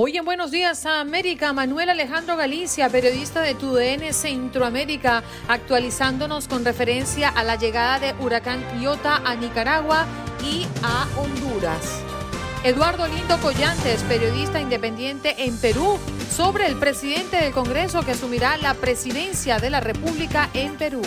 Hoy en Buenos Días a América, Manuel Alejandro Galicia, periodista de TUDN Centroamérica, actualizándonos con referencia a la llegada de huracán Iota a Nicaragua y a Honduras. Eduardo Lindo Collantes, periodista independiente en Perú, sobre el presidente del Congreso que asumirá la presidencia de la República en Perú.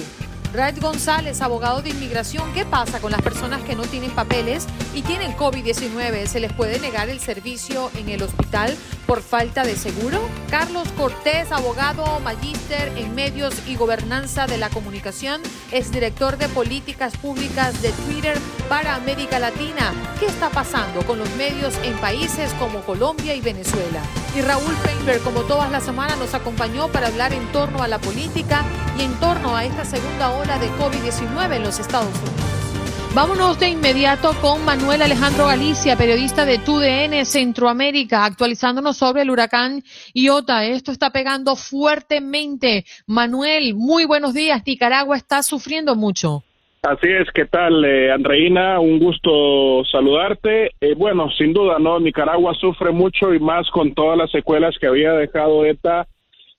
Red González, abogado de inmigración, ¿qué pasa con las personas que no tienen papeles y tienen COVID-19? ¿Se les puede negar el servicio en el hospital por falta de seguro? Carlos Cortés, abogado, magíster en medios y gobernanza de la comunicación, es director de políticas públicas de Twitter para América Latina. ¿Qué está pasando con los medios en países como Colombia y Venezuela? Y Raúl Feinberg, como todas las semanas, nos acompañó para hablar en torno a la política y en torno a esta segunda ola de COVID-19 en los Estados Unidos. Vámonos de inmediato con Manuel Alejandro Galicia, periodista de TUDN Centroamérica, actualizándonos sobre el huracán Iota. Esto está pegando fuertemente. Manuel, muy buenos días. Nicaragua está sufriendo mucho. Así es, ¿qué tal, eh, Andreina? Un gusto saludarte. Eh, bueno, sin duda, ¿no? Nicaragua sufre mucho y más con todas las secuelas que había dejado ETA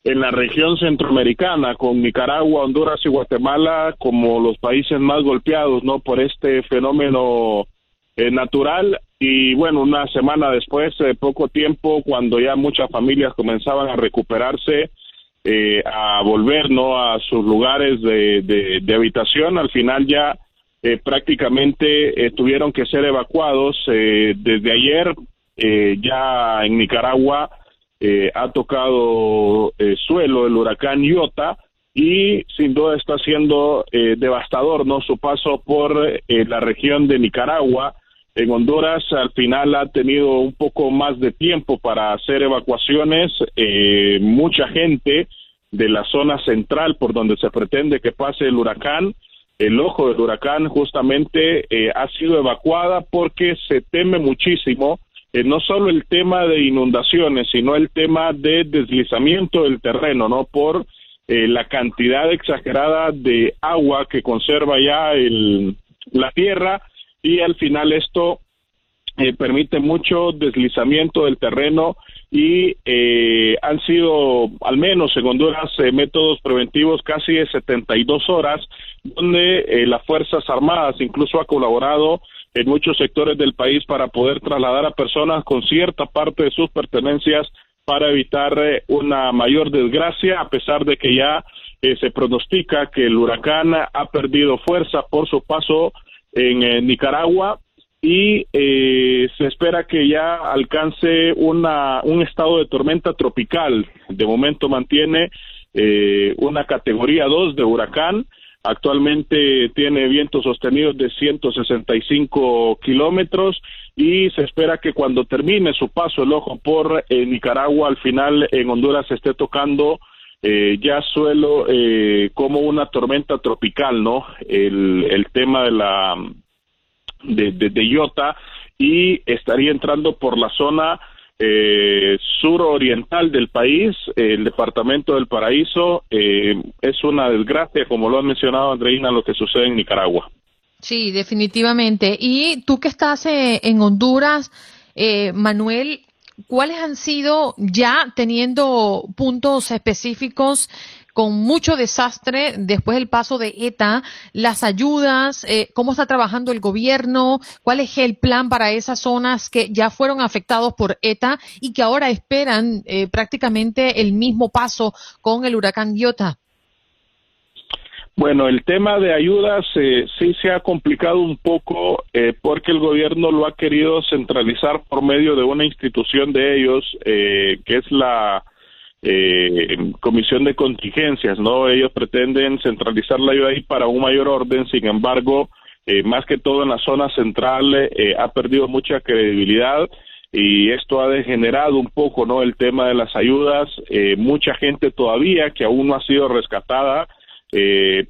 en la región centroamericana, con Nicaragua, Honduras y Guatemala como los países más golpeados, ¿no? Por este fenómeno eh, natural. Y bueno, una semana después, eh, poco tiempo, cuando ya muchas familias comenzaban a recuperarse, eh, a volver, ¿no? A sus lugares de, de, habitación, al final ya prácticamente tuvieron que ser evacuados. desde ayer, ya en Nicaragua, eh, ha tocado eh, suelo el huracán Iota y sin duda está siendo eh, devastador no su paso por la región de Nicaragua. En Honduras al final ha tenido un poco más de tiempo para hacer evacuaciones mucha gente de la zona central por donde se pretende que pase el huracán. El ojo del huracán justamente ha sido evacuada porque se teme muchísimo eh, no solo el tema de inundaciones, sino el tema de deslizamiento del terreno, ¿no? Por eh, la cantidad exagerada de agua que conserva ya el, la tierra y al final esto eh, permite mucho deslizamiento del terreno y han sido, al menos en Honduras, métodos preventivos casi de 72 horas, donde las Fuerzas Armadas incluso ha colaborado en muchos sectores del país para poder trasladar a personas con cierta parte de sus pertenencias para evitar eh, una mayor desgracia, a pesar de que ya eh, se pronostica que el huracán ha perdido fuerza por su paso en eh, Nicaragua y se espera que ya alcance una, un estado de tormenta tropical. De momento mantiene una categoría 2 de huracán Actualmente tiene vientos sostenidos de 165 kilómetros y se espera que cuando termine su paso el ojo por eh, Nicaragua, al final en Honduras esté tocando eh, ya suelo eh, como una tormenta tropical, ¿no? El, el tema de la de, de Iota y estaría entrando por la zona eh, suroriental del país, el departamento del Paraíso, eh, es una desgracia, como lo ha mencionado Andreina, lo que sucede en Nicaragua. Sí, definitivamente. Y tú que estás eh, en Honduras, eh, Manuel, ¿cuáles han sido ya teniendo puntos específicos con mucho desastre después del paso de ETA, las ayudas, eh, cómo está trabajando el gobierno, cuál es el plan para esas zonas que ya fueron afectados por ETA y que ahora esperan eh, prácticamente el mismo paso con el huracán Iota. Bueno, el tema de ayudas eh, sí se ha complicado un poco porque el gobierno lo ha querido centralizar por medio de una institución de ellos, que es la eh, comisión de contingencias, ¿no? Ellos pretenden centralizar la ayuda ahí para un mayor orden, sin embargo, eh, más que todo en la zona central eh, ha perdido mucha credibilidad y esto ha degenerado un poco, ¿no? El tema de las ayudas, eh, mucha gente todavía que aún no ha sido rescatada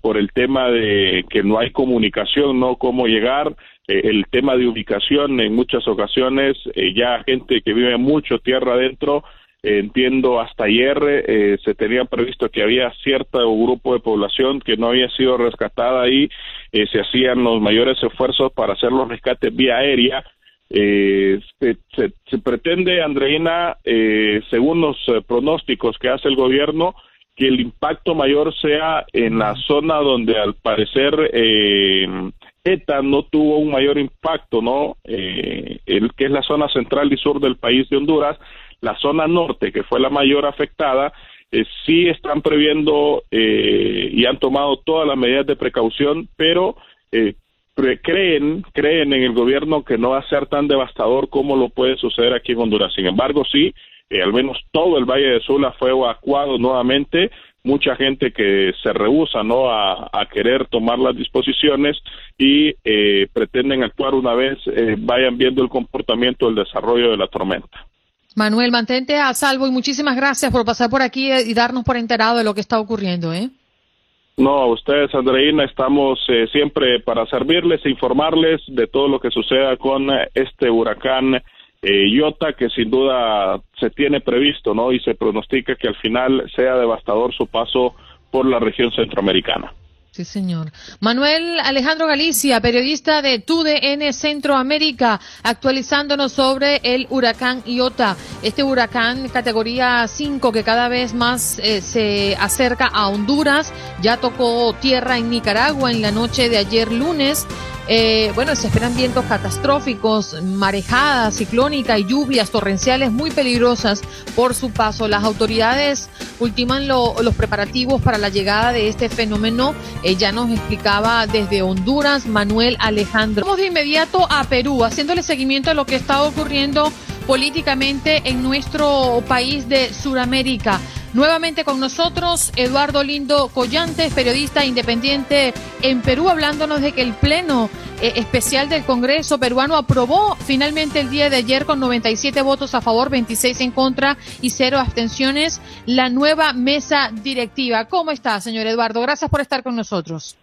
por el tema de que no hay comunicación, ¿no? Cómo llegar, el tema de ubicación en muchas ocasiones, ya gente que vive mucho tierra adentro, entiendo hasta ayer eh, se tenía previsto que había cierto grupo de población que no había sido rescatada y eh, se hacían los mayores esfuerzos para hacer los rescates vía aérea Eh, se, pretende, Andreina, eh, según los eh, pronósticos que hace el gobierno, que el impacto mayor sea en la zona donde al parecer ETA no tuvo un mayor impacto, ¿no? el que es la zona central y sur del país de Honduras, la zona norte, que fue la mayor afectada, sí están previendo y han tomado todas las medidas de precaución, pero creen, creen en el gobierno que no va a ser tan devastador como lo puede suceder aquí en Honduras. Sin embargo, sí, eh, al menos todo el Valle de Sula fue evacuado nuevamente, mucha gente que se rehúsa no a, querer tomar las disposiciones y eh, pretenden actuar una vez eh, vayan viendo el comportamiento del desarrollo de la tormenta. Manuel, mantente a salvo y muchísimas gracias por pasar por aquí y darnos por enterado de lo que está ocurriendo, ¿eh? No, a ustedes, Andreina, estamos eh, siempre para servirles e informarles de todo lo que suceda con eh, este huracán eh, Iota, que sin duda se tiene previsto, ¿no? Y se pronostica que al final sea devastador su paso por la región centroamericana. Sí, señor. Manuel Alejandro Galicia, periodista de TUDN Centroamérica, actualizándonos sobre el huracán Iota. Este huracán categoría 5 que cada vez más eh, se acerca a Honduras, ya tocó tierra en Nicaragua en la noche de ayer lunes eh, bueno, se esperan vientos catastróficos, marejadas ciclónica y lluvias torrenciales muy peligrosas por su paso. Las autoridades ultiman los preparativos para la llegada de este fenómeno. Ya nos explicaba desde Honduras Manuel Alejandro. Vamos de inmediato a Perú, haciéndole seguimiento a lo que está ocurriendo políticamente en nuestro país de Sudamérica. Nuevamente con nosotros Eduardo Lindo Collantes, periodista independiente en Perú, hablándonos de que el Pleno eh, Especial del Congreso peruano aprobó finalmente el día de ayer con 97 votos a favor, 26 en contra y cero abstenciones la nueva mesa directiva. ¿Cómo está, señor Eduardo? Gracias por estar con nosotros.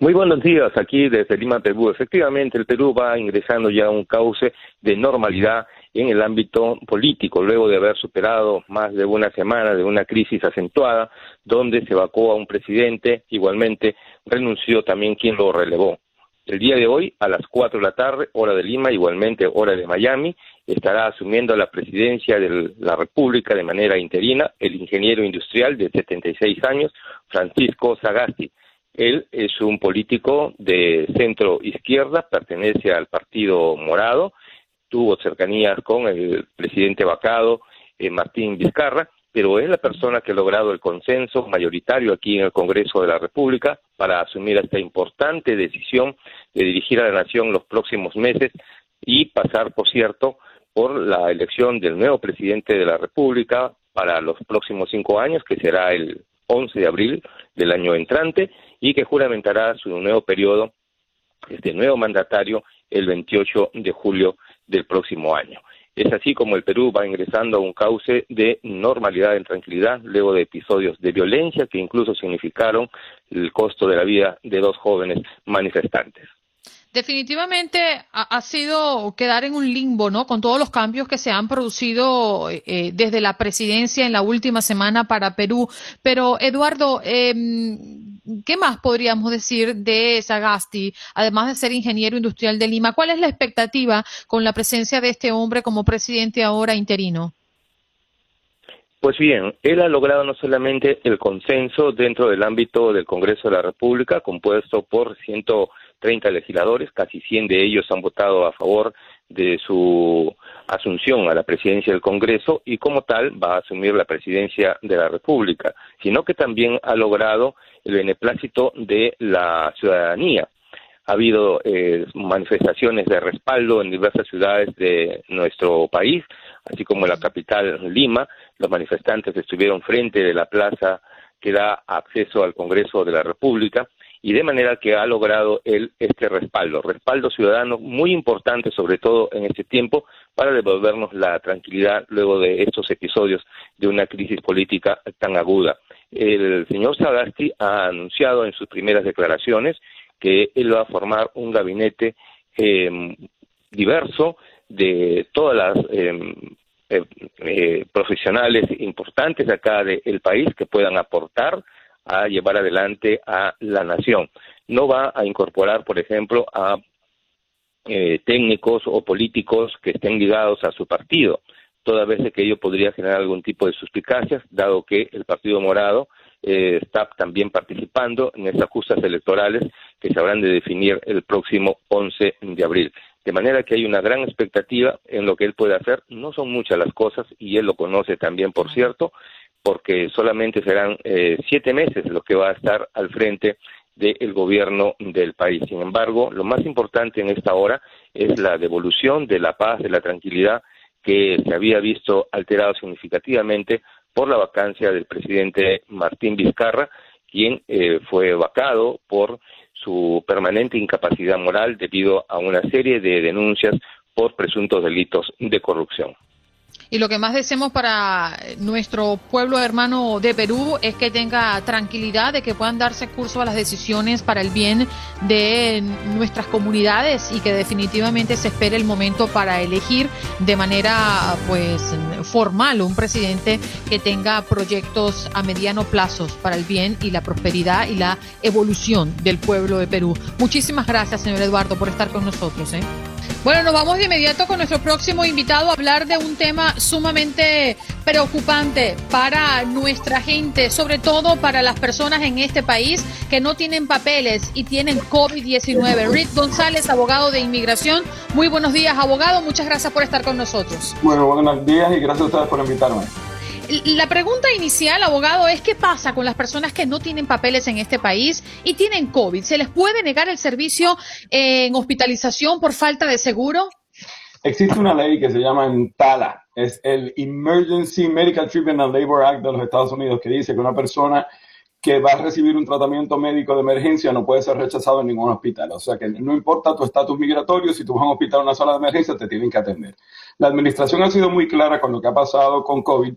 Muy buenos días aquí desde Lima, Perú. Efectivamente, el Perú va ingresando ya a un cauce de normalidad en el ámbito político, luego de haber superado más de una semana de una crisis acentuada, donde se vacó a un presidente, igualmente renunció también quien lo relevó. El día de hoy, a las cuatro de la tarde, hora de Lima, igualmente hora de Miami, estará asumiendo la presidencia de la República de manera interina el ingeniero industrial de 76 años, Francisco Sagasti. Él es un político de centro izquierda, pertenece al Partido Morado, tuvo cercanías con el presidente vacado eh, Martín Vizcarra, pero es la persona que ha logrado el consenso mayoritario aquí en el Congreso de la República para asumir esta importante decisión de dirigir a la nación los próximos meses y pasar, por cierto, por la elección del nuevo presidente de la República para los próximos cinco años, que será el 11 de abril del año entrante, y que juramentará su nuevo periodo, este nuevo mandatario, el 28 de julio del próximo año. Es así como el Perú va ingresando a un cauce de normalidad en tranquilidad luego de episodios de violencia que incluso significaron el costo de la vida de dos jóvenes manifestantes. Definitivamente ha, sido quedar en un limbo, ¿no? Con todos los cambios que se han producido eh, desde la presidencia en la última semana para Perú. Pero, Eduardo, eh, ¿qué más podríamos decir de Sagasti, además de ser ingeniero industrial de Lima? ¿Cuál es la expectativa con la presencia de este hombre como presidente ahora interino? Pues bien, él ha logrado no solamente el consenso dentro del ámbito del Congreso de la República, compuesto por 130 legisladores, casi 100 de ellos han votado a favor de su asunción a la presidencia del Congreso y como tal va a asumir la presidencia de la República, sino que también ha logrado el beneplácito de la ciudadanía. Ha habido eh, manifestaciones de respaldo en diversas ciudades de nuestro país, así como en la capital Lima. Los manifestantes estuvieron frente de la plaza que da acceso al Congreso de la República y de manera que ha logrado él este respaldo, respaldo ciudadano muy importante, sobre todo en este tiempo, para devolvernos la tranquilidad luego de estos episodios de una crisis política tan aguda. El señor Sagasti ha anunciado en sus primeras declaraciones que él va a formar un gabinete em, diverso de todas las em, eh, eh, profesionales importantes acá del país que puedan aportar a llevar adelante a la nación. No va a incorporar, por ejemplo, a eh, técnicos o políticos que estén ligados a su partido, toda vez que ello podría generar algún tipo de suspicacias, dado que el Partido Morado eh, está también participando en estas justas electorales que se habrán de definir el próximo 11 de abril. De manera que hay una gran expectativa en lo que él puede hacer. No son muchas las cosas, y él lo conoce también, por cierto, porque solamente serán eh, siete meses los que va a estar al frente del gobierno del país. Sin embargo, lo más importante en esta hora es la devolución de la paz, de la tranquilidad que se había visto alterado significativamente por la vacancia del presidente Martín Vizcarra, quien eh, fue vacado por su permanente incapacidad moral debido a una serie de denuncias por presuntos delitos de corrupción. Y lo que más deseamos para nuestro pueblo hermano de Perú es que tenga tranquilidad, de que puedan darse curso a las decisiones para el bien de nuestras comunidades y que definitivamente se espere el momento para elegir de manera pues formal un presidente que tenga proyectos a mediano plazo para el bien y la prosperidad y la evolución del pueblo de Perú. Muchísimas gracias, señor Eduardo, por estar con nosotros. ¿eh? Bueno, nos vamos de inmediato con nuestro próximo invitado a hablar de un tema sumamente preocupante para nuestra gente, sobre todo para las personas en este país que no tienen papeles y tienen COVID-19. Rick González, abogado de inmigración. Muy buenos días, abogado. Muchas gracias por estar con nosotros. Bueno, buenos días y gracias a ustedes por invitarme. La pregunta inicial, abogado, es qué pasa con las personas que no tienen papeles en este país y tienen COVID. ¿Se les puede negar el servicio en hospitalización por falta de seguro? Existe una ley que se llama ENTALA, es el Emergency Medical Treatment and Labor Act de los Estados Unidos, que dice que una persona que va a recibir un tratamiento médico de emergencia no puede ser rechazado en ningún hospital. O sea que no importa tu estatus migratorio, si tú vas a un hospital o una sala de emergencia, te tienen que atender. La administración ha sido muy clara con lo que ha pasado con COVID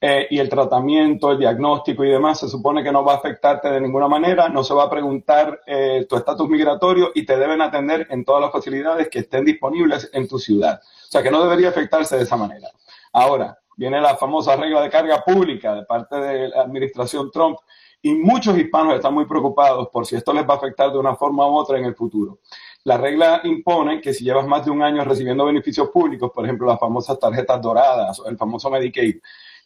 eh, y el tratamiento, el diagnóstico y demás, se supone que no va a afectarte de ninguna manera, no se va a preguntar eh, tu estatus migratorio y te deben atender en todas las facilidades que estén disponibles en tu ciudad. O sea que no debería afectarse de esa manera. Ahora, viene la famosa regla de carga pública de parte de la administración Trump y muchos hispanos están muy preocupados por si esto les va a afectar de una forma u otra en el futuro. La regla impone que si llevas más de un año recibiendo beneficios públicos, por ejemplo, las famosas tarjetas doradas o el famoso Medicaid,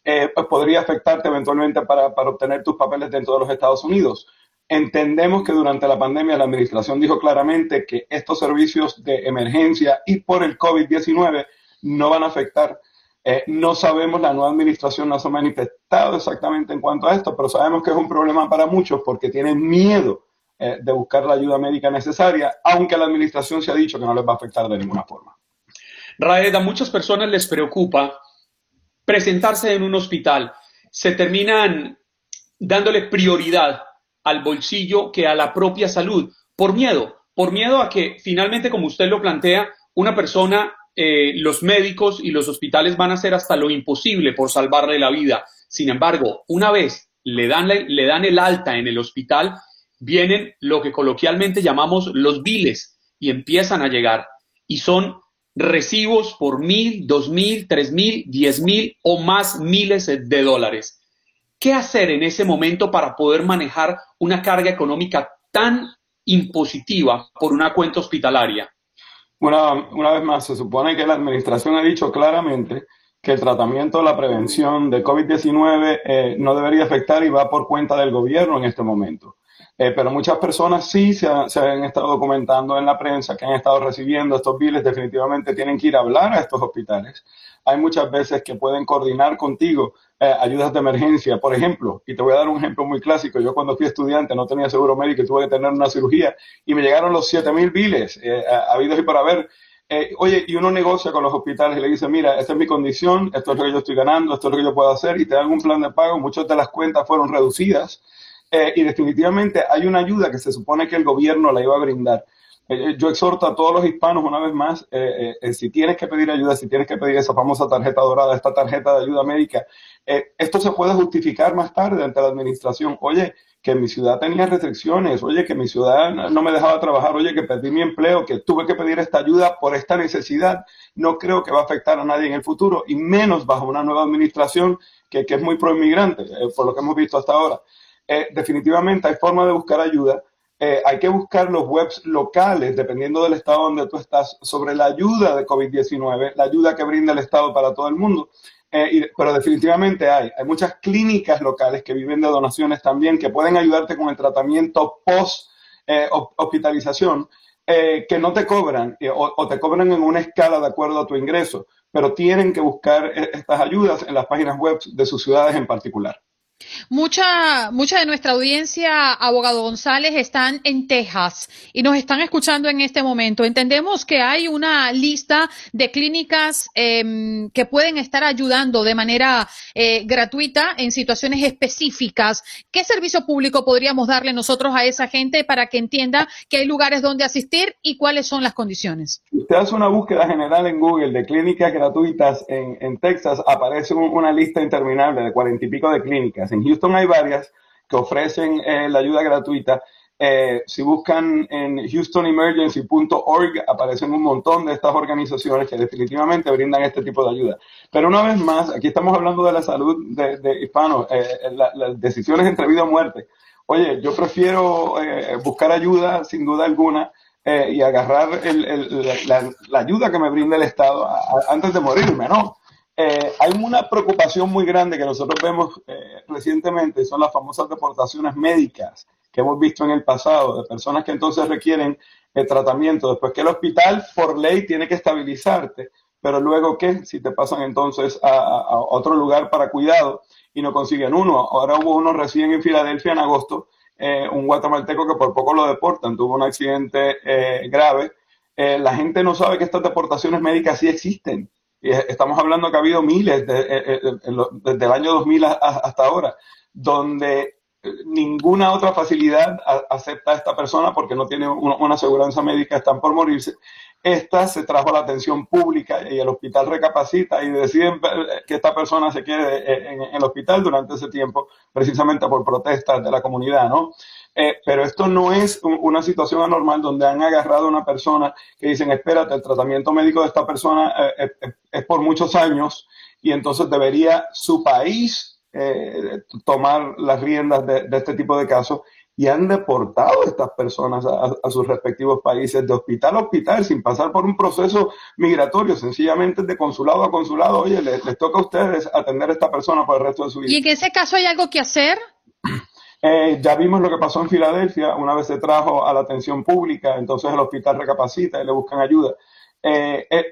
eh, pues podría afectarte eventualmente para, obtener tus papeles dentro de los Estados Unidos. Entendemos que durante la pandemia la administración dijo claramente que estos servicios de emergencia y por el COVID-19 no van a afectar. Eh, no sabemos, la nueva administración no se ha manifestado exactamente en cuanto a esto, pero sabemos que es un problema para muchos porque tienen miedo eh, de buscar la ayuda médica necesaria, aunque la administración se ha dicho que no les va a afectar de ninguna forma. Raed, a muchas personas les preocupa presentarse en un hospital, se terminan dándole prioridad al bolsillo que a la propia salud, por miedo, por miedo a que finalmente, como usted lo plantea, una persona, eh, los médicos y los hospitales van a hacer hasta lo imposible por salvarle la vida. Sin embargo, una vez le dan, le dan el alta en el hospital, vienen lo que coloquialmente llamamos los biles y empiezan a llegar. Y son recibos por mil, dos mil, tres mil, diez mil o más miles de dólares. ¿Qué hacer en ese momento para poder manejar una carga económica tan impositiva por una cuenta hospitalaria? Una, una vez más, se supone que la administración ha dicho claramente que el tratamiento, la prevención de COVID-19 eh, no debería afectar y va por cuenta del gobierno en este momento. Eh, pero muchas personas sí se, han estado documentando en la prensa que han estado recibiendo estos biles, definitivamente tienen que ir a hablar a estos hospitales. Hay muchas veces que pueden coordinar contigo eh, ayudas de emergencia, por ejemplo, y te voy a dar un ejemplo muy clásico. Yo cuando fui estudiante no tenía seguro médico y tuve que tener una cirugía y me llegaron los 7 mil biles, eh, habidos y por haber. Eh, oye, y uno negocia con los hospitales y le dice, mira, esta es mi condición, esto es lo que yo estoy ganando, esto es lo que yo puedo hacer, y te dan un plan de pago. Muchas de las cuentas fueron reducidas eh, y definitivamente hay una ayuda que se supone que el gobierno la iba a brindar. Eh, eh, yo exhorto a todos los hispanos una vez más, si tienes que pedir ayuda, si tienes que pedir esa famosa tarjeta dorada, esta tarjeta de ayuda médica, esto se puede justificar más tarde ante la administración. Oye, que mi ciudad tenía restricciones, oye, que mi ciudad no me dejaba trabajar, oye, que perdí mi empleo, que tuve que pedir esta ayuda por esta necesidad, no creo que va a afectar a nadie en el futuro, y menos bajo una nueva administración que, que es muy pro-inmigrante, por lo que hemos visto hasta ahora. Eh, definitivamente hay forma de buscar ayuda. eh, hay que buscar los webs locales, dependiendo del estado donde tú estás, sobre la ayuda de COVID-19, la ayuda que brinda el Estado para todo el mundo. Eh, pero definitivamente hay. Hay muchas clínicas locales que viven de donaciones también, que pueden ayudarte con el tratamiento post eh, hospitalización, que no te cobran o, o, te cobran en una escala de acuerdo a tu ingreso, pero tienen que buscar estas ayudas en las páginas web de sus ciudades en particular. Mucha, mucha de nuestra audiencia, abogado González, están en Texas y nos están escuchando en este momento. Entendemos que hay una lista de clínicas em, que pueden estar ayudando de manera eh, gratuita en situaciones específicas. ¿Qué servicio público podríamos darle nosotros a esa gente para que entienda que hay lugares donde asistir y cuáles son las condiciones? Usted hace una búsqueda general en Google de clínicas gratuitas en, Texas, aparece una lista interminable de cuarenta y pico de clínicas en Houston hay varias que ofrecen eh, la ayuda gratuita. Eh, si buscan en houstonemergency.org aparecen un montón de estas organizaciones que definitivamente brindan este tipo de ayuda. Pero una vez más, aquí estamos hablando de la salud de, hispanos, eh, las decisiones entre vida o muerte. Oye, yo prefiero buscar ayuda sin duda alguna y agarrar la, ayuda que me brinda el Estado antes de morirme, ¿no? Eh, hay una preocupación muy grande que nosotros vemos eh, recientemente, son las famosas deportaciones médicas que hemos visto en el pasado, de personas que entonces requieren el tratamiento, después que el hospital por ley tiene que estabilizarte, pero luego qué, si te pasan entonces a, otro lugar para cuidado y no consiguen uno. Ahora hubo uno recién en Filadelfia en agosto, eh, un guatemalteco que por poco lo deportan, tuvo un accidente grave. la gente no sabe que estas deportaciones médicas sí existen estamos hablando que ha habido miles eh, eh, desde el año 2000 hasta ahora, donde eh, ninguna otra facilidad acepta a esta persona porque no tiene una, aseguranza médica, están por morirse. Esta se trajo a la atención pública y el hospital recapacita y deciden que esta persona se quede en el hospital durante ese tiempo, precisamente por protestas de la comunidad, ¿no? Eh, pero esto no es una situación anormal donde han agarrado a una persona que dicen, espérate, el tratamiento médico de esta persona eh, eh, es por muchos años y entonces debería su país tomar las riendas de, este tipo de casos y han deportado a estas personas a, sus respectivos países de hospital a hospital sin pasar por un proceso migratorio, sencillamente de consulado a consulado. Oye, les, les toca a ustedes atender a esta persona por el resto de su vida. ¿Y en ese caso hay algo que hacer? Eh, ya vimos lo que pasó en Filadelfia, una vez se trajo a la atención pública, entonces el hospital recapacita y le buscan ayuda. Eh, eh,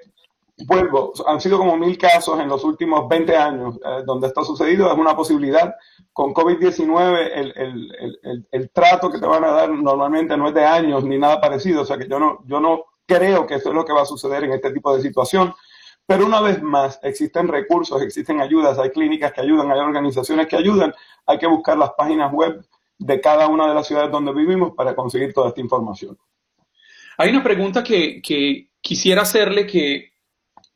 vuelvo, han sido como mil casos en los últimos 20 años donde esto ha sucedido, es una posibilidad. Con COVID-19 el, el, el, el, trato que te van a dar normalmente no es de años ni nada parecido, o sea que yo no, yo no creo que eso es lo que va a suceder en este tipo de situación. Pero una vez más, existen recursos, existen ayudas, hay clínicas que ayudan, hay organizaciones que ayudan, hay que buscar las páginas web de cada una de las ciudades donde vivimos para conseguir toda esta información. Hay una pregunta que, quisiera hacerle que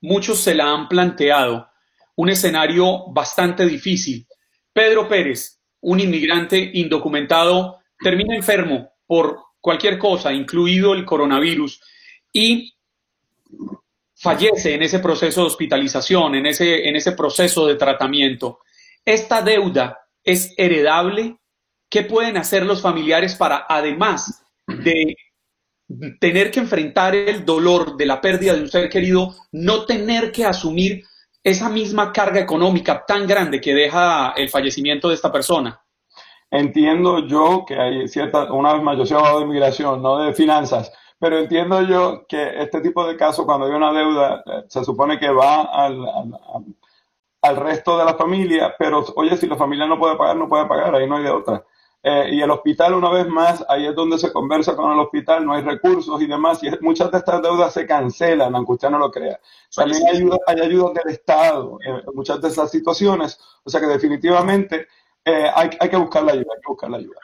muchos se la han planteado, un escenario bastante difícil. Pedro Pérez, un inmigrante indocumentado, termina enfermo por cualquier cosa, incluido el coronavirus, y fallece en ese proceso de hospitalización, en ese, en ese proceso de tratamiento. ¿Esta deuda es heredable? ¿Qué pueden hacer los familiares para, además de tener que enfrentar el dolor de la pérdida de un ser querido, no tener que asumir esa misma carga económica tan grande que deja el fallecimiento de esta persona? Entiendo yo que hay cierta, una vez más, yo soy abogado de inmigración, no de finanzas, pero entiendo yo que este tipo de casos, cuando hay una deuda, eh, se supone que va al, al, resto de la familia, pero oye, si la familia no puede pagar, no puede pagar, ahí no hay de otra. Eh, y el hospital, una vez más, ahí es donde se conversa con el hospital, no hay recursos y demás, y muchas de estas deudas se cancelan, aunque usted no lo crea. También hay ayuda, hay ayuda del Estado en muchas de esas situaciones, o sea que definitivamente eh, hay, hay, que buscar la ayuda, hay que buscar la ayuda.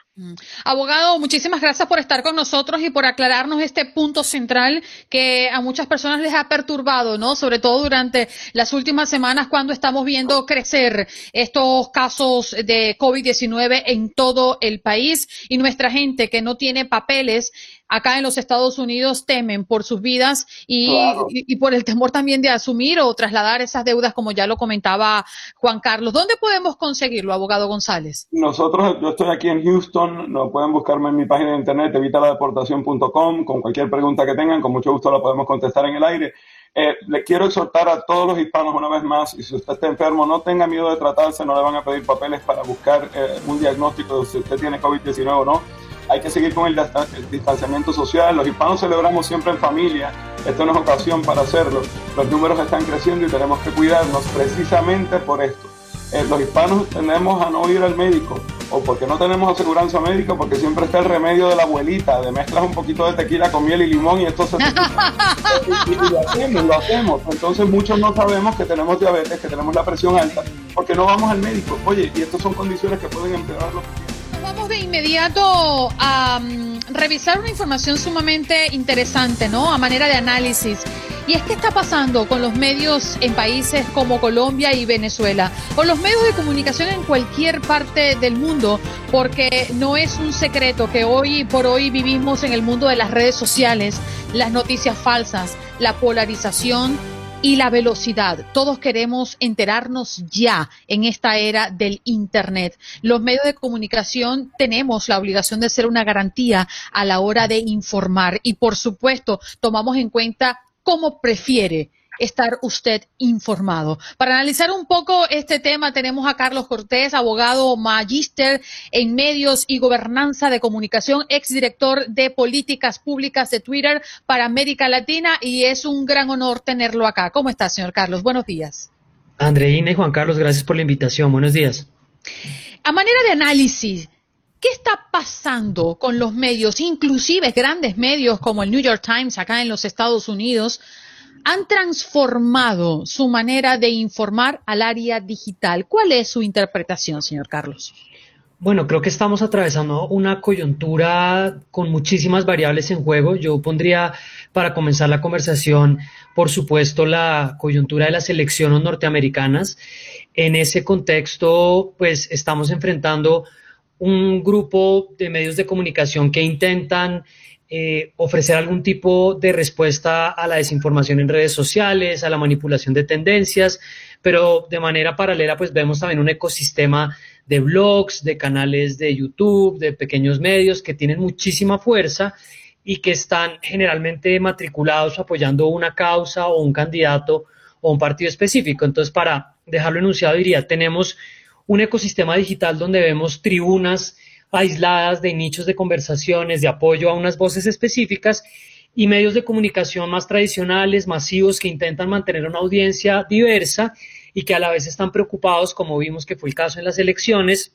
Abogado, muchísimas gracias por estar con nosotros y por aclararnos este punto central que a muchas personas les ha perturbado, ¿no? Sobre todo durante las últimas semanas cuando estamos viendo crecer estos casos de COVID-19 en todo el país y nuestra gente que no tiene papeles acá en los Estados Unidos temen por sus vidas y, por el temor también de asumir o trasladar esas deudas, como ya lo comentaba Juan Carlos. ¿Dónde podemos conseguirlo, abogado González? Nosotros, yo estoy aquí en Houston no pueden buscarme en mi página de internet evitaladeportación.com con cualquier pregunta que tengan, con mucho gusto la podemos contestar en el aire. Eh, le quiero exhortar a todos los hispanos una vez más, y si usted está enfermo, no tenga miedo de tratarse, no le van a pedir papeles para buscar eh, un diagnóstico de si usted tiene COVID-19 o no. Hay que seguir con el, distanciamiento social. Los hispanos celebramos siempre en familia. Esta no es ocasión para hacerlo. Los números están creciendo y tenemos que cuidarnos precisamente por esto. Eh, los hispanos tendemos a no ir al médico o porque no tenemos aseguranza médica, porque siempre está el remedio de la abuelita, de mezclas un poquito de tequila con miel y limón y esto se... y, lo hacemos, lo hacemos. Entonces muchos no sabemos que tenemos diabetes, que tenemos la presión alta, porque no vamos al médico. Oye, y estas son condiciones que pueden empeorar lo que De inmediato a mm, revisar una información sumamente interesante, ¿no? A manera de análisis. Y es que está pasando con los medios en países como Colombia y Venezuela, o los medios de comunicación en cualquier parte del mundo, porque no es un secreto que hoy por hoy vivimos en el mundo de las redes sociales, las noticias falsas, la polarización y la velocidad. Todos queremos enterarnos ya en esta era del Internet. Los medios de comunicación tenemos la obligación de ser una garantía a la hora de informar y, por supuesto, tomamos en cuenta cómo prefiere estar usted informado. Para analizar un poco este tema tenemos a Carlos Cortés, abogado magíster en medios y gobernanza de comunicación, exdirector de políticas públicas de Twitter para América Latina y es un gran honor tenerlo acá. ¿Cómo está, señor Carlos? Buenos días. Andreina y Juan Carlos, gracias por la invitación. Buenos días. A manera de análisis, ¿Qué está pasando con los medios, inclusive grandes medios como el New York Times acá en los Estados Unidos? Han transformado su manera de informar al área digital. ¿Cuál es su interpretación, señor Carlos? Bueno, creo que estamos atravesando una coyuntura con muchísimas variables en juego. Yo pondría para comenzar la conversación, por supuesto, la coyuntura de las elecciones norteamericanas. En ese contexto, pues estamos enfrentando un grupo de medios de comunicación que intentan eh, ofrecer algún tipo de respuesta a la desinformación en redes sociales, a la manipulación de tendencias, pero de manera paralela pues vemos también un ecosistema de blogs, de canales de YouTube, de pequeños medios que tienen muchísima fuerza y que están generalmente matriculados apoyando una causa o un candidato o un partido específico. Entonces, para dejarlo enunciado, diría, tenemos un ecosistema digital donde vemos tribunas aisladas de nichos de conversaciones, de apoyo a unas voces específicas y medios de comunicación más tradicionales, masivos, que intentan mantener una audiencia diversa y que a la vez están preocupados, como vimos que fue el caso en las elecciones,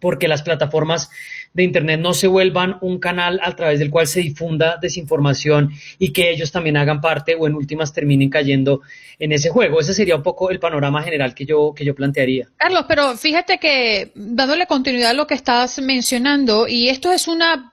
porque las plataformas de Internet no se vuelvan un canal a través del cual se difunda desinformación y que ellos también hagan parte o en últimas terminen cayendo en ese juego. Ese sería un poco el panorama general que yo, que yo plantearía. Carlos, pero fíjate que dándole continuidad a lo que estás mencionando, y esto es una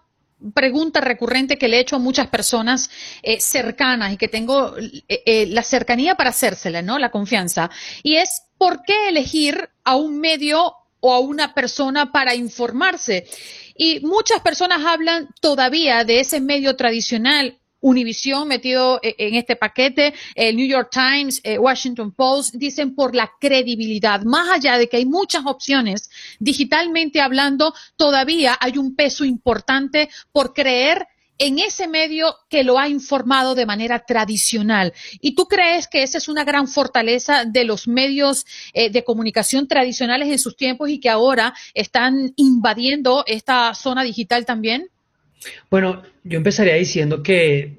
pregunta recurrente que le he hecho a muchas personas eh, cercanas y que tengo eh, eh, la cercanía para hacérsela, ¿no? La confianza. Y es, ¿por qué elegir a un medio o a una persona para informarse? Y muchas personas hablan todavía de ese medio tradicional Univision metido e, en este paquete, el New York Times, eh, Washington Post, dicen por la credibilidad. Más allá de que hay muchas opciones, digitalmente hablando, todavía hay un peso importante por creer en ese medio que lo ha informado de manera tradicional. ¿Y tú crees que esa es una gran fortaleza de los medios eh, de comunicación tradicionales en sus tiempos y que ahora están invadiendo esta zona digital también? Bueno, yo empezaría diciendo que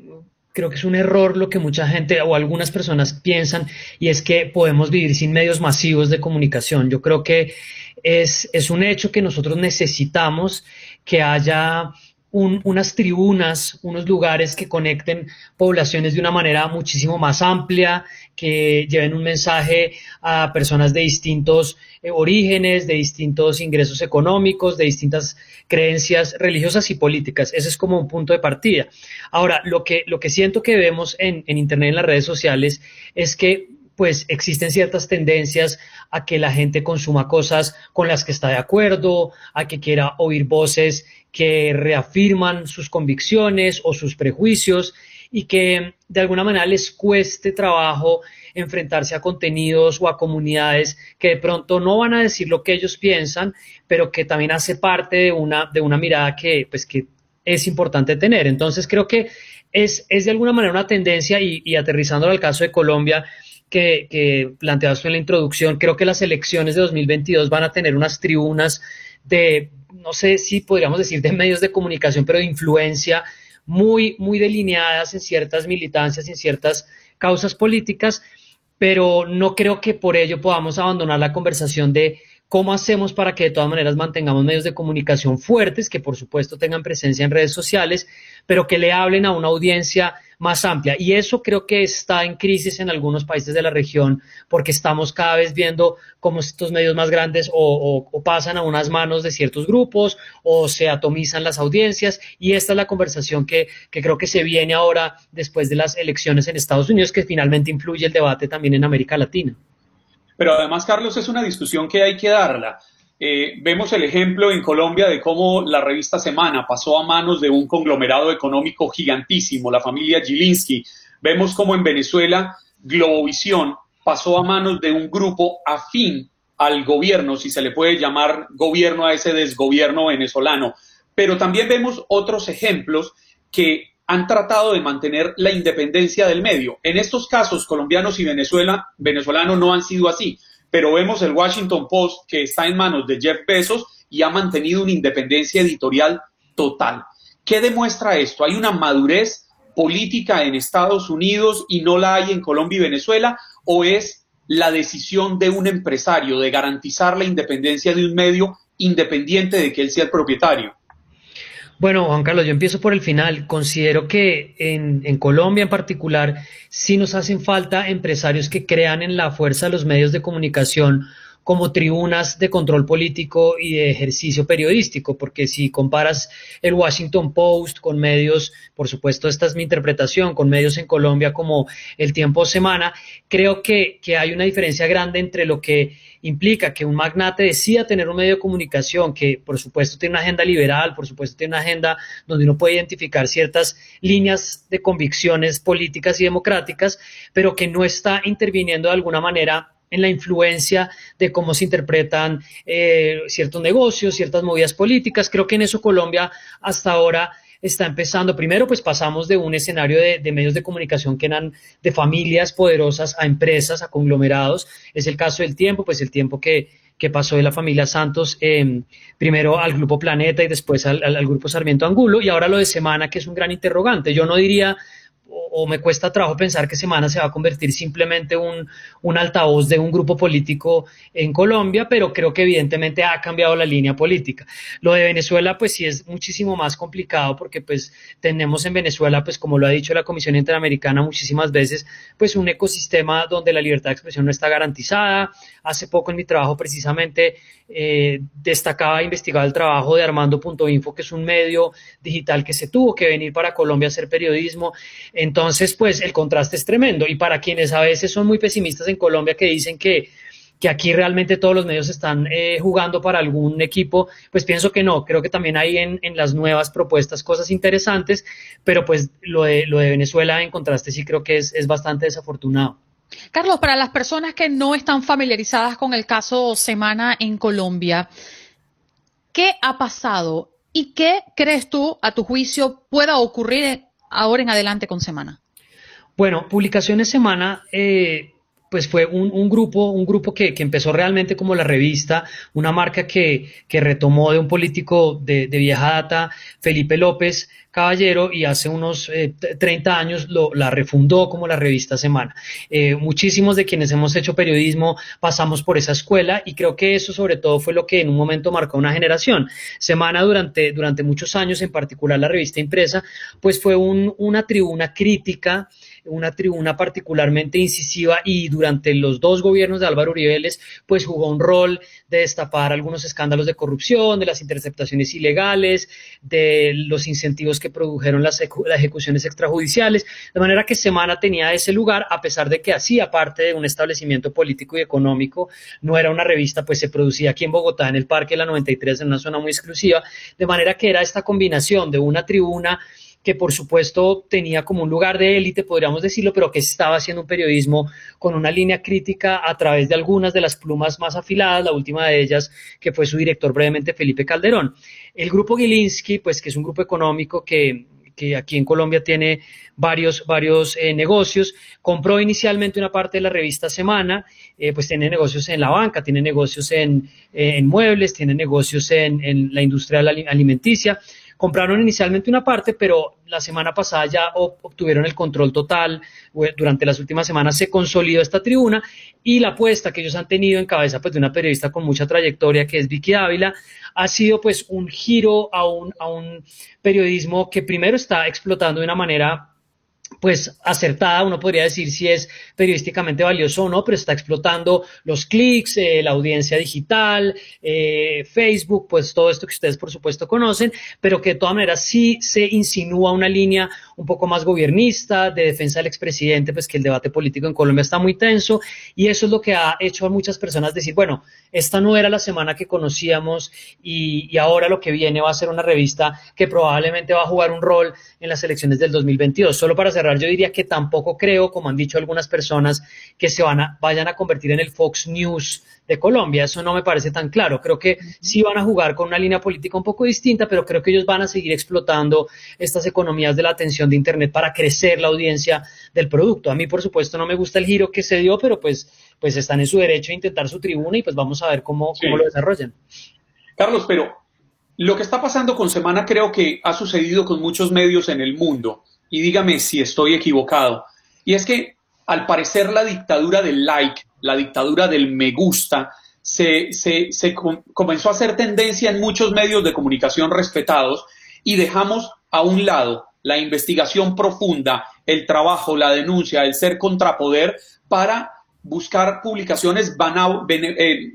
creo que es un error lo que mucha gente o algunas personas piensan y es que podemos vivir sin medios masivos de comunicación. Yo creo que es, es un hecho que nosotros necesitamos que haya unas tribunas, unos lugares que conecten poblaciones de una manera muchísimo más amplia, que lleven un mensaje a personas de distintos eh, orígenes, de distintos ingresos económicos, de distintas creencias religiosas y políticas. Ese es como un punto de partida. Ahora, lo que, lo que siento que vemos en, en Internet, en las redes sociales, es que pues existen ciertas tendencias a que la gente consuma cosas con las que está de acuerdo, a que quiera oír voces que reafirman sus convicciones o sus prejuicios y que de alguna manera les cueste trabajo enfrentarse a contenidos o a comunidades que de pronto no van a decir lo que ellos piensan, pero que también hace parte de una, de una mirada que, pues, que es importante tener. Entonces creo que es, es de alguna manera una tendencia y, y aterrizando al caso de Colombia, que, que planteabas en la introducción, creo que las elecciones de 2022 van a tener unas tribunas de, no sé si podríamos decir de medios de comunicación, pero de influencia muy, muy delineadas en ciertas militancias, en ciertas causas políticas, pero no creo que por ello podamos abandonar la conversación de ¿Cómo hacemos para que de todas maneras mantengamos medios de comunicación fuertes, que por supuesto tengan presencia en redes sociales, pero que le hablen a una audiencia más amplia? Y eso creo que está en crisis en algunos países de la región, porque estamos cada vez viendo cómo estos medios más grandes o, pasan a unas manos de ciertos grupos o se atomizan las audiencias. Y esta es la conversación que, que creo que se viene ahora después de las elecciones en Estados Unidos, que finalmente influye el debate también en América Latina. Pero además, Carlos, es una discusión que hay que darla. Eh, vemos el ejemplo en Colombia de cómo la revista Semana pasó a manos de un conglomerado económico gigantísimo, la familia Gilinski. Vemos cómo en Venezuela Globovisión pasó a manos de un grupo afín al gobierno, si se le puede llamar gobierno a ese desgobierno venezolano. Pero también vemos otros ejemplos que han tratado de mantener la independencia del medio. En estos casos, colombianos y Venezuela, venezolanos no han sido así, pero vemos el Washington Post que está en manos de Jeff Bezos y ha mantenido una independencia editorial total. ¿Qué demuestra esto? ¿Hay una madurez política en Estados Unidos y no la hay en Colombia y Venezuela? ¿O es la decisión de un empresario de garantizar la independencia de un medio independiente de que él sea el propietario? Bueno, Juan Carlos, yo empiezo por el final. Considero que en, Colombia en particular sí nos hacen falta empresarios que crean en la fuerza de los medios de comunicación como tribunas de control político y de ejercicio periodístico, porque si comparas el Washington Post con medios, por supuesto, esta es mi interpretación, con medios en Colombia como el Tiempo Semana, creo que hay una diferencia grande entre lo que implica que un magnate decida tener un medio de comunicación que, por supuesto, tiene una agenda liberal, por supuesto, tiene una agenda donde uno puede identificar ciertas líneas de convicciones políticas y democráticas, pero que no está interviniendo de alguna manera en la influencia de cómo se interpretan eh, ciertos negocios, ciertas movidas políticas. Creo que en eso Colombia hasta ahora está empezando. Primero, pues pasamos de un escenario de, medios de comunicación que eran de familias poderosas a empresas, a conglomerados. Es el caso del tiempo, pues el tiempo que, que pasó de la familia Santos em, primero al Grupo Planeta y después al, al, Grupo Sarmiento Angulo y ahora lo de Semana, que es un gran interrogante. Yo no diría o, me cuesta trabajo pensar que Semana se va a convertir simplemente un, un altavoz de un grupo político en Colombia, pero creo que evidentemente ha cambiado la línea política. Lo de Venezuela, pues sí es muchísimo más complicado porque pues tenemos en Venezuela, pues como lo ha dicho la Comisión Interamericana muchísimas veces, pues un ecosistema donde la libertad de expresión no está garantizada. Hace poco en mi trabajo precisamente eh, destacaba e investigaba el trabajo de Armando.info, que es un medio digital que se tuvo que venir para Colombia a hacer periodismo. Entonces, pues el contraste es tremendo. Y para quienes a veces son muy pesimistas en Colombia que dicen que, que aquí realmente todos los medios están eh, jugando para algún equipo, pues pienso que no. Creo que también hay en, en, las nuevas propuestas cosas interesantes, pero pues lo de, lo de Venezuela en contraste sí creo que es, es bastante desafortunado. Carlos, para las personas que no están familiarizadas con el caso Semana en Colombia, ¿qué ha pasado y qué crees tú, a tu juicio, pueda ocurrir ahora en adelante con Semana? Bueno, Publicaciones Semana eh, pues fue un, grupo, un grupo que, empezó realmente como la revista, una marca que, retomó de un político de, vieja data, Felipe López Caballero, y hace unos 30 eh, años lo, la refundó como la revista Semana. Eh, muchísimos de quienes hemos hecho periodismo pasamos por esa escuela y creo que eso sobre todo fue lo que en un momento marcó una generación. Semana durante, durante muchos años, en particular la revista impresa, pues fue una tribuna crítica una tribuna particularmente incisiva y durante los dos gobiernos de Álvaro Uribe pues jugó un rol de destapar algunos escándalos de corrupción, de las interceptaciones ilegales, de los incentivos que produjeron las, ejecuciones extrajudiciales, de manera que Semana tenía ese lugar, a pesar de que hacía parte de un establecimiento político y económico, no era una revista, pues se producía aquí en Bogotá, en el Parque de la 93, en una zona muy exclusiva, de manera que era esta combinación de una tribuna que por supuesto tenía como un lugar de élite, podríamos decirlo, pero que estaba haciendo un periodismo con una línea crítica a través de algunas de las plumas más afiladas, la última de ellas que fue su director brevemente Felipe Calderón. El grupo Gilinski, pues que es un grupo económico que que aquí en Colombia tiene varios, varios eh, negocios. Compró inicialmente una parte de la revista Semana, eh, pues tiene negocios en la banca, tiene negocios en, eh, muebles, tiene negocios en, en la industria alimenticia. Compraron inicialmente una parte, pero la semana pasada ya obtuvieron el control total. Durante las últimas semanas se consolidó esta tribuna y la apuesta que ellos han tenido en cabeza pues, de una periodista con mucha trayectoria que es Vicky Ávila ha sido pues un giro a un, a un periodismo que primero está explotando de una manera pues acertada, uno podría decir si es periodísticamente valioso o no, pero está explotando los clics, eh, la audiencia digital, eh, Facebook, pues todo esto que ustedes por supuesto conocen, pero que de todas maneras sí se insinúa una línea un poco más gobernista, de defensa del expresidente, pues que el debate político en Colombia está muy tenso y eso es lo que ha hecho a muchas personas decir, bueno, esta no era la semana que conocíamos y, y ahora lo que viene va a ser una revista que probablemente va a jugar un rol en las elecciones del 2022. Solo para cerrar, yo diría que tampoco creo, como han dicho algunas personas, que se van a, vayan a convertir en el Fox News de Colombia. Eso no me parece tan claro. Creo que sí van a jugar con una línea política un poco distinta, pero creo que ellos van a seguir explotando estas economías de la atención de Internet para crecer la audiencia del producto. A mí, por supuesto, no me gusta el giro que se dio, pero pues, pues están en su derecho a intentar su tribuna y pues vamos a ver cómo, cómo lo desarrollan. Carlos, pero lo que está pasando con Semana creo que ha sucedido con muchos medios en el mundo. Y dígame si estoy equivocado. Y es que al parecer la dictadura del like, la dictadura del me gusta, se, comenzó a hacer tendencia en muchos medios de comunicación respetados y dejamos a un lado la investigación profunda, el trabajo, la denuncia, el ser contrapoder para buscar publicaciones eh,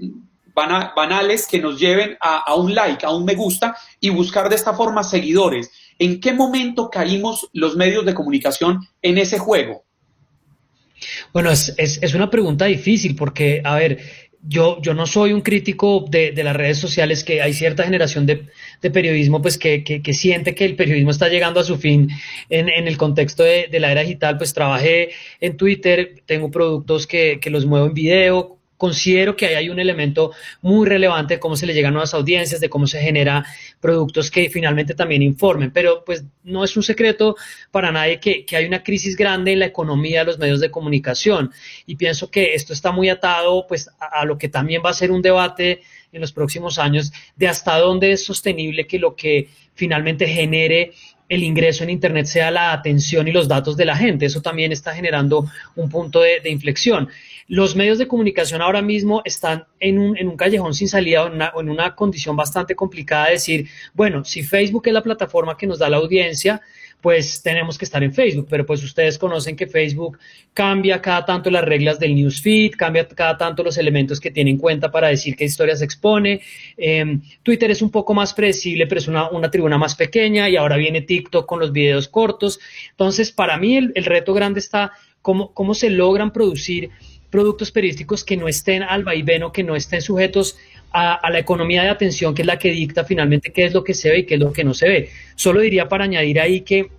banales que nos lleven a, un like, a un me gusta y buscar de esta forma seguidores. ¿En qué momento caímos los medios de comunicación en ese juego? Bueno, es, es, una pregunta difícil porque, a ver, yo, yo no soy un crítico de, las redes sociales, que hay cierta generación de, periodismo pues que, que, siente que el periodismo está llegando a su fin en, en el contexto de, de, la era digital, pues trabajé en Twitter, tengo productos que, que los muevo en video, considero que ahí hay un elemento muy relevante de cómo se le llegan nuevas audiencias, de cómo se genera productos que finalmente también informen. Pero pues no es un secreto para nadie que, hay una crisis grande en la economía de los medios de comunicación. Y pienso que esto está muy atado pues a, a lo que también va a ser un debate en los próximos años de hasta dónde es sostenible que lo que finalmente genere el ingreso en Internet sea la atención y los datos de la gente. Eso también está generando un punto de, inflexión. Los medios de comunicación ahora mismo están en un, en un callejón sin salida, en una, en una condición bastante complicada de decir, bueno, si Facebook es la plataforma que nos da la audiencia, pues tenemos que estar en Facebook. Pero pues ustedes conocen que Facebook cambia cada tanto las reglas del newsfeed, cambia cada tanto los elementos que tiene en cuenta para decir qué historia se expone. Em, Twitter es un poco más predecible, pero es una, tribuna más pequeña y ahora viene TikTok con los videos cortos. Entonces, para mí el, reto grande está cómo, cómo se logran producir productos periodísticos que no estén al vaivén o que no estén sujetos a, la economía de atención, que es la que dicta finalmente qué es lo que se ve y qué es lo que no se ve. Solo diría para añadir ahí que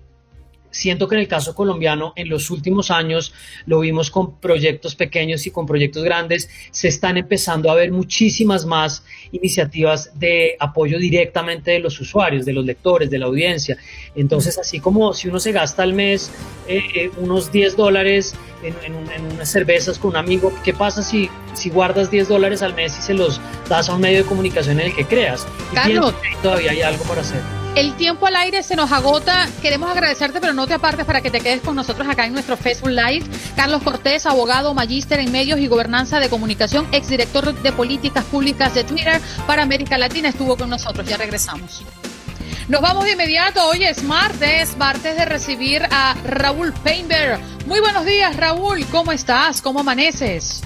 Siento que en el caso colombiano, en los últimos años, lo vimos con proyectos pequeños y con proyectos grandes, se están empezando a ver muchísimas más iniciativas de apoyo directamente de los usuarios, de los lectores, de la audiencia. Entonces, así como si uno se gasta al mes eh, eh, unos 10 dólares en, unas cervezas con un amigo, ¿qué pasa si, si guardas 10 dólares al mes y se los das a un medio de comunicación en el que creas? Y Carlos, todavía hay algo por hacer. El tiempo al aire se nos agota. Queremos agradecerte, pero no te apartes para que te quedes con nosotros acá en nuestro Facebook Live. Carlos Cortés, abogado, magíster en medios y gobernanza de comunicación, exdirector de políticas públicas de Twitter para América Latina, estuvo con nosotros. Ya regresamos. Nos vamos de inmediato. Hoy es martes, martes de recibir a Raúl Painter. Muy buenos días, Raúl. ¿Cómo estás? ¿Cómo amaneces?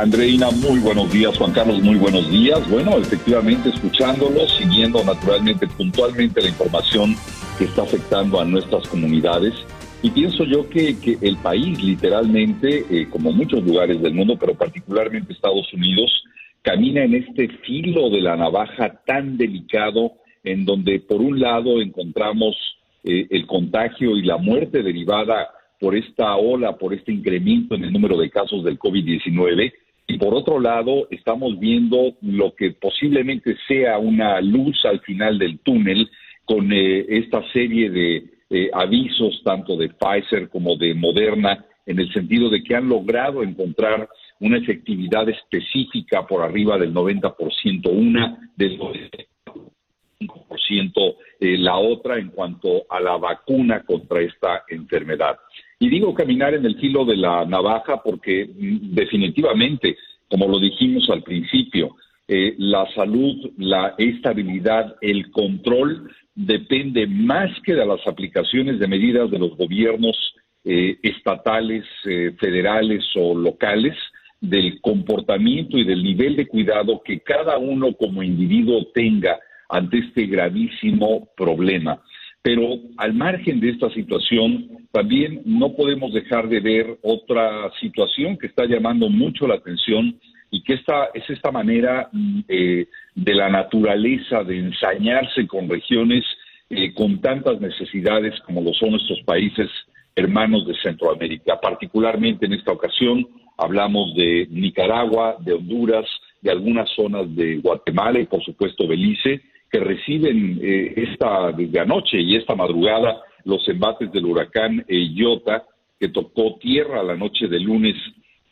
Andreina, muy buenos días. Juan Carlos, muy buenos días. Bueno, efectivamente, escuchándolo, siguiendo naturalmente, puntualmente la información que está afectando a nuestras comunidades. Y pienso yo que, el país, literalmente, eh, como muchos lugares del mundo, pero particularmente Estados Unidos, camina en este filo de la navaja tan delicado, en donde por un lado encontramos eh, el contagio y la muerte derivada por esta ola, por este incremento en el número de casos del COVID-19. Y por otro lado, estamos viendo lo que posiblemente sea una luz al final del túnel con eh, esta serie de eh, avisos tanto de Pfizer como de Moderna en el sentido de que han logrado encontrar una efectividad específica por arriba del 90%, una del 95% eh, la otra en cuanto a la vacuna contra esta enfermedad. Y digo caminar en el filo de la navaja porque mm, definitivamente, como lo dijimos al principio, eh, la salud, la estabilidad, el control depende más que de las aplicaciones de medidas de los gobiernos eh, estatales, eh, federales o locales, del comportamiento y del nivel de cuidado que cada uno como individuo tenga ante este gravísimo problema. Pero al margen de esta situación, también no podemos dejar de ver otra situación que está llamando mucho la atención y que esta, es esta manera mm, eh, de la naturaleza de ensañarse con regiones eh, con tantas necesidades como lo son nuestros países hermanos de Centroamérica. Particularmente en esta ocasión hablamos de Nicaragua, de Honduras, de algunas zonas de Guatemala y por supuesto Belice, que reciben eh, esta desde anoche y esta madrugada los embates del huracán Iota, que tocó tierra la noche de lunes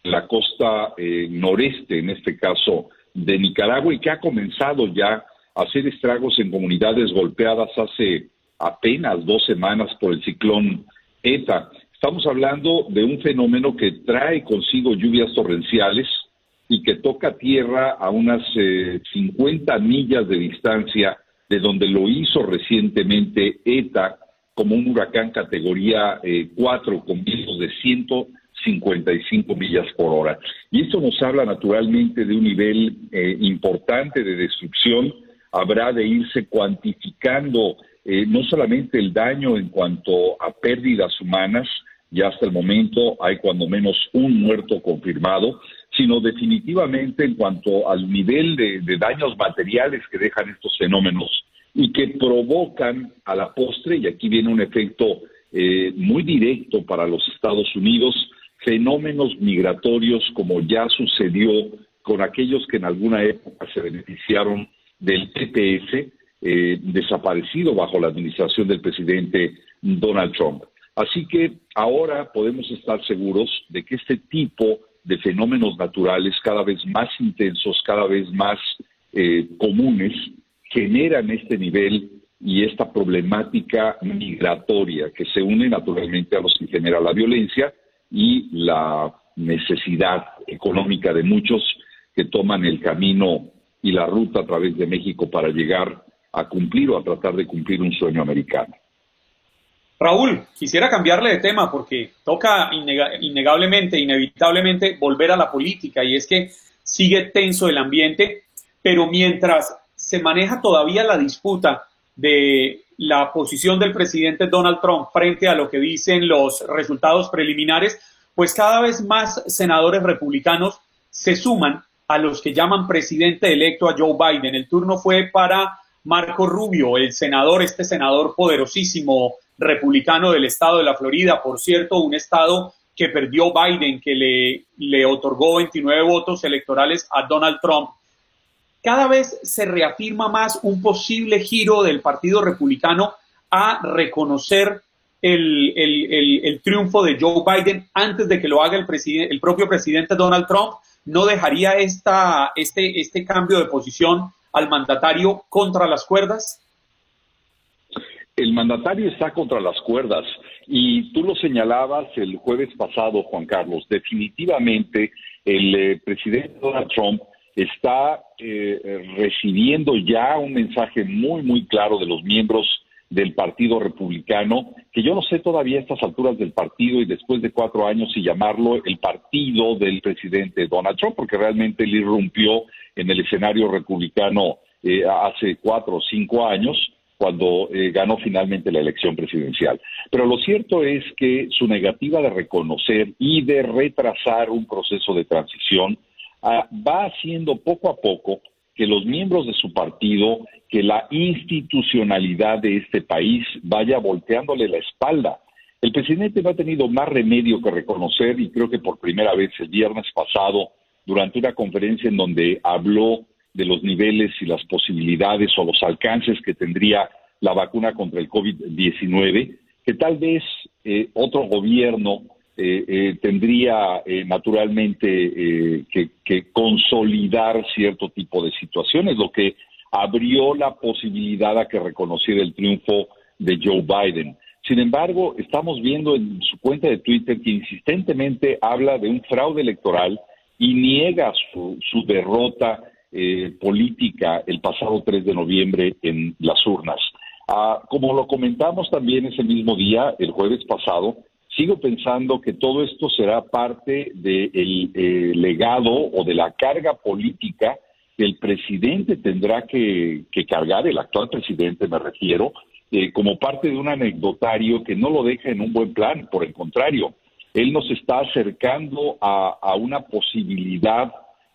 la costa eh, noreste, en este caso de Nicaragua, y que ha comenzado ya a hacer estragos en comunidades golpeadas hace apenas dos semanas por el ciclón ETA. Estamos hablando de un fenómeno que trae consigo lluvias torrenciales, y que toca tierra a unas 50 eh, millas de distancia de donde lo hizo recientemente ETA como un huracán categoría 4 eh, con vientos de 155 millas por hora. Y esto nos habla naturalmente de un nivel eh, importante de destrucción. Habrá de irse cuantificando no solamente el daño en cuanto a pérdidas humanas, ya hasta el momento hay cuando menos un muerto confirmado, sino definitivamente en cuanto al nivel de, daños materiales que dejan estos fenómenos y que provocan a la postre, y aquí viene un efecto eh, muy directo para los Estados Unidos, fenómenos migratorios como ya sucedió con aquellos que en alguna época se beneficiaron del TPS, eh, desaparecido bajo la administración del presidente Donald Trump. Así que ahora podemos estar seguros de que este tipo de fenómenos naturales cada vez más intensos, cada vez más eh, comunes, generan este nivel y esta problemática migratoria que se une naturalmente a los que genera la violencia y la necesidad económica de muchos que toman el camino y la ruta a través de México para llegar a cumplir o a tratar de cumplir un sueño americano. Raúl, quisiera cambiarle de tema porque toca innegablemente, inevitablemente volver a la política y es que sigue tenso el ambiente, pero mientras se maneja todavía la disputa de la posición del presidente Donald Trump frente a lo que dicen los resultados preliminares, pues cada vez más senadores republicanos se suman a los que llaman presidente electo a Joe Biden. El turno fue para Marco Rubio, el senador, este senador poderosísimo republicano del estado de la Florida, por cierto, un estado que perdió Biden, que le, le otorgó 29 votos electorales a Donald Trump. Cada vez se reafirma más un posible giro del Partido Republicano a reconocer el, el, triunfo de Joe Biden antes de que lo haga el, el propio presidente Donald Trump. No dejaría esta, este, este cambio de posición al mandatario contra las cuerdas? El mandatario está contra las cuerdas y tú lo señalabas el jueves pasado, Juan Carlos. Definitivamente el eh, presidente Donald Trump está eh, recibiendo ya un mensaje muy, muy claro de los miembros del Partido Republicano, que yo no sé todavía a estas alturas del partido y después de cuatro años si llamarlo el partido del presidente Donald Trump, porque realmente él irrumpió en el escenario republicano eh, hace cuatro o cinco años cuando eh, ganó finalmente la elección presidencial. Pero lo cierto es que su negativa de reconocer y de retrasar un proceso de transición ah, va haciendo poco a poco que los miembros de su partido, que la institucionalidad de este país vaya volteándole la espalda. El presidente no ha tenido más remedio que reconocer, y creo que por primera vez el viernes pasado, durante una conferencia en donde habló de los niveles y las posibilidades o los alcances que tendría la vacuna contra el COVID-19, que tal vez eh, otro gobierno eh, eh, tendría naturalmente que, que, consolidar cierto tipo de situaciones, lo que abrió la posibilidad a que reconociera el triunfo de Joe Biden. Sin embargo, estamos viendo en su cuenta de Twitter que insistentemente habla de un fraude electoral y niega su, su derrota eh, política el pasado 3 de noviembre en las urnas. Ah, como lo comentamos también ese mismo día, el jueves pasado, sigo pensando que todo esto será parte del eh, legado o de la carga política que el presidente tendrá que, cargar, el actual presidente me refiero, eh, como parte de un anecdotario que no lo deja en un buen plan, por el contrario, él nos está acercando a, una posibilidad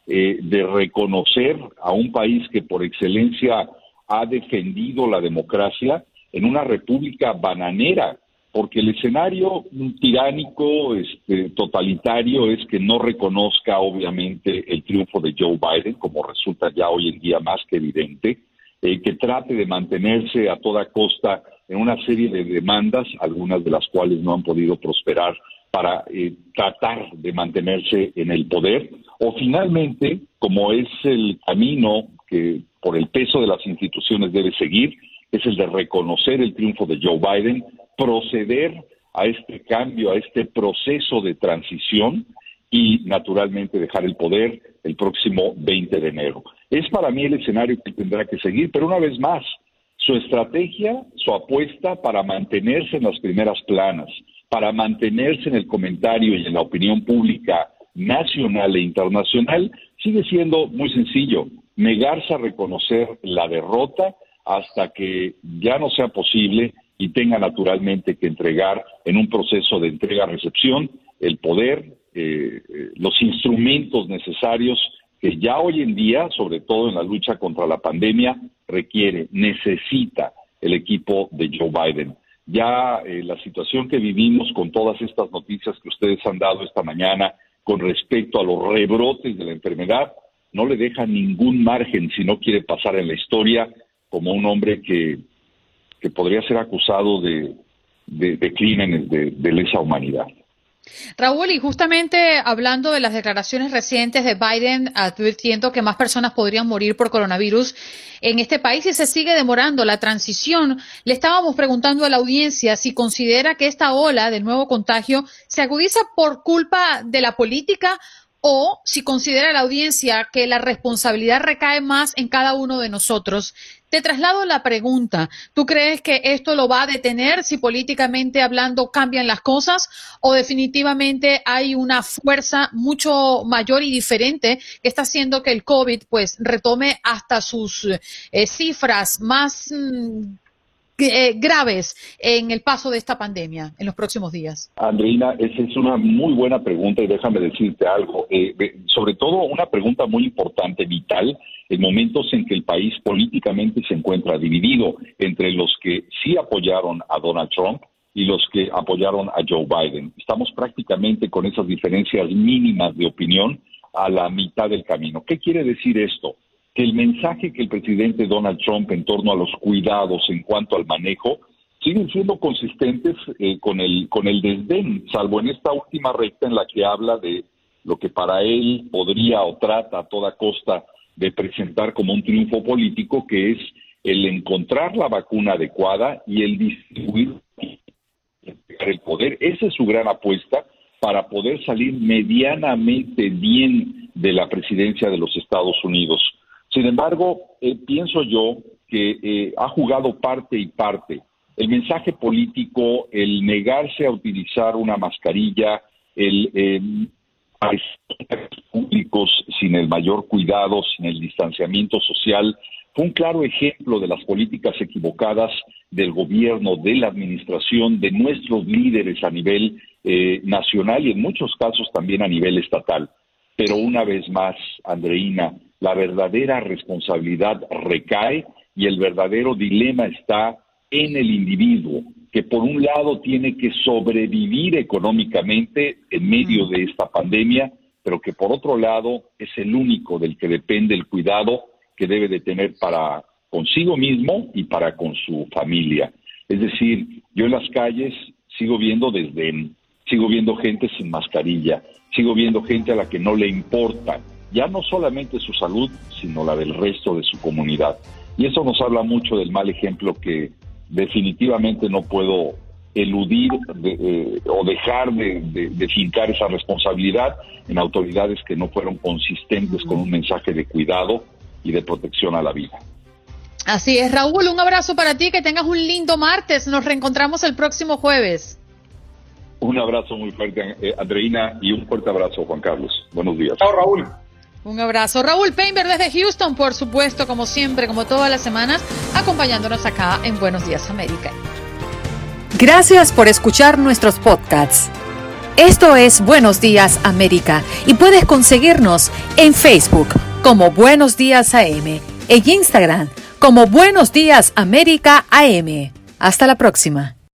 eh, de reconocer a un país que por excelencia ha defendido la democracia en una república bananera, porque el escenario tiránico, este, totalitario, es que no reconozca obviamente el triunfo de Joe Biden, como resulta ya hoy en día más que evidente, eh, que trate de mantenerse a toda costa en una serie de demandas, algunas de las cuales no han podido prosperar para eh, tratar de mantenerse en el poder, o finalmente, como es el camino que por el peso de las instituciones debe seguir, es el de reconocer el triunfo de Joe Biden, proceder a este cambio, a este proceso de transición y naturalmente dejar el poder el próximo 20 de enero. Es para mí el escenario que tendrá que seguir, pero una vez más, su estrategia, su apuesta para mantenerse en las primeras planas, para mantenerse en el comentario y en la opinión pública nacional e internacional sigue siendo muy sencillo, negarse a reconocer la derrota hasta que ya no sea posible y tenga naturalmente que entregar en un proceso de entrega-recepción el poder, eh, eh, los instrumentos necesarios que ya hoy en día, sobre todo en la lucha contra la pandemia, requiere, necesita el equipo de Joe Biden ya eh, la situación que vivimos con todas estas noticias que ustedes han dado esta mañana con respecto a los rebrotes de la enfermedad, no le deja ningún margen si no quiere pasar en la historia como un hombre que, que podría ser acusado de, de, crímenes de, de lesa humanidad. Raúl, y justamente hablando de las declaraciones recientes de Biden advirtiendo que más personas podrían morir por coronavirus en este país y se sigue demorando la transición, le estábamos preguntando a la audiencia si considera que esta ola del nuevo contagio se agudiza por culpa de la política o si considera la audiencia que la responsabilidad recae más en cada uno de nosotros. Te traslado la pregunta. ¿Tú crees que esto lo va a detener si políticamente hablando cambian las cosas o definitivamente hay una fuerza mucho mayor y diferente que está haciendo que el COVID pues retome hasta sus eh, cifras más mm, eh, graves en el paso de esta pandemia en los próximos días? Andreina, esa es una muy buena pregunta y déjame decirte algo. Eh, sobre todo una pregunta muy importante, vital, en momentos en que el país políticamente se encuentra dividido entre los que sí apoyaron a Donald Trump y los que apoyaron a Joe Biden. Estamos prácticamente con esas diferencias mínimas de opinión a la mitad del camino. ¿Qué quiere decir esto? Que el mensaje que el presidente Donald Trump en torno a los cuidados en cuanto al manejo siguen siendo consistentes eh, con el con el desdén, salvo en esta última recta en la que habla de lo que para él podría o trata a toda costa de presentar como un triunfo político, que es el encontrar la vacuna adecuada y el distribuir el poder. Esa es su gran apuesta para poder salir medianamente bien de la presidencia de los Estados Unidos. Sin embargo, eh, pienso yo que eh, ha jugado parte y parte. El mensaje político, el negarse a utilizar una mascarilla, el eh, públicos sin el mayor cuidado, sin el distanciamiento social, fue un claro ejemplo de las políticas equivocadas del gobierno, de la administración, de nuestros líderes a nivel eh, nacional y en muchos casos también a nivel estatal. Pero una vez más, Andreina, la verdadera responsabilidad recae y el verdadero dilema está en el individuo, que por un lado tiene que sobrevivir económicamente en medio de esta pandemia, pero que por otro lado es el único del que depende el cuidado que debe de tener para consigo mismo y para con su familia. Es decir, yo en las calles sigo viendo desde sigo viendo gente sin mascarilla, sigo viendo gente a la que no le importa ya no solamente su salud, sino la del resto de su comunidad. Y eso nos habla mucho del mal ejemplo que definitivamente no puedo eludir eh, o dejar de, de, fincar esa responsabilidad en autoridades que no fueron consistentes con un mensaje de cuidado y de protección a la vida. Así es, Raúl, un abrazo para ti, que tengas un lindo martes, nos reencontramos el próximo jueves. Un abrazo muy fuerte, eh, Andreina, y un fuerte abrazo, Juan Carlos. Buenos días. Chao, Raúl. Un abrazo. Raúl Painter desde Houston, por supuesto, como siempre, como todas las semanas, acompañándonos acá en Buenos Días América. Gracias por escuchar nuestros podcasts. Esto es Buenos Días América y puedes conseguirnos en Facebook como Buenos Días AM, en Instagram como Buenos Días América AM. Hasta la próxima.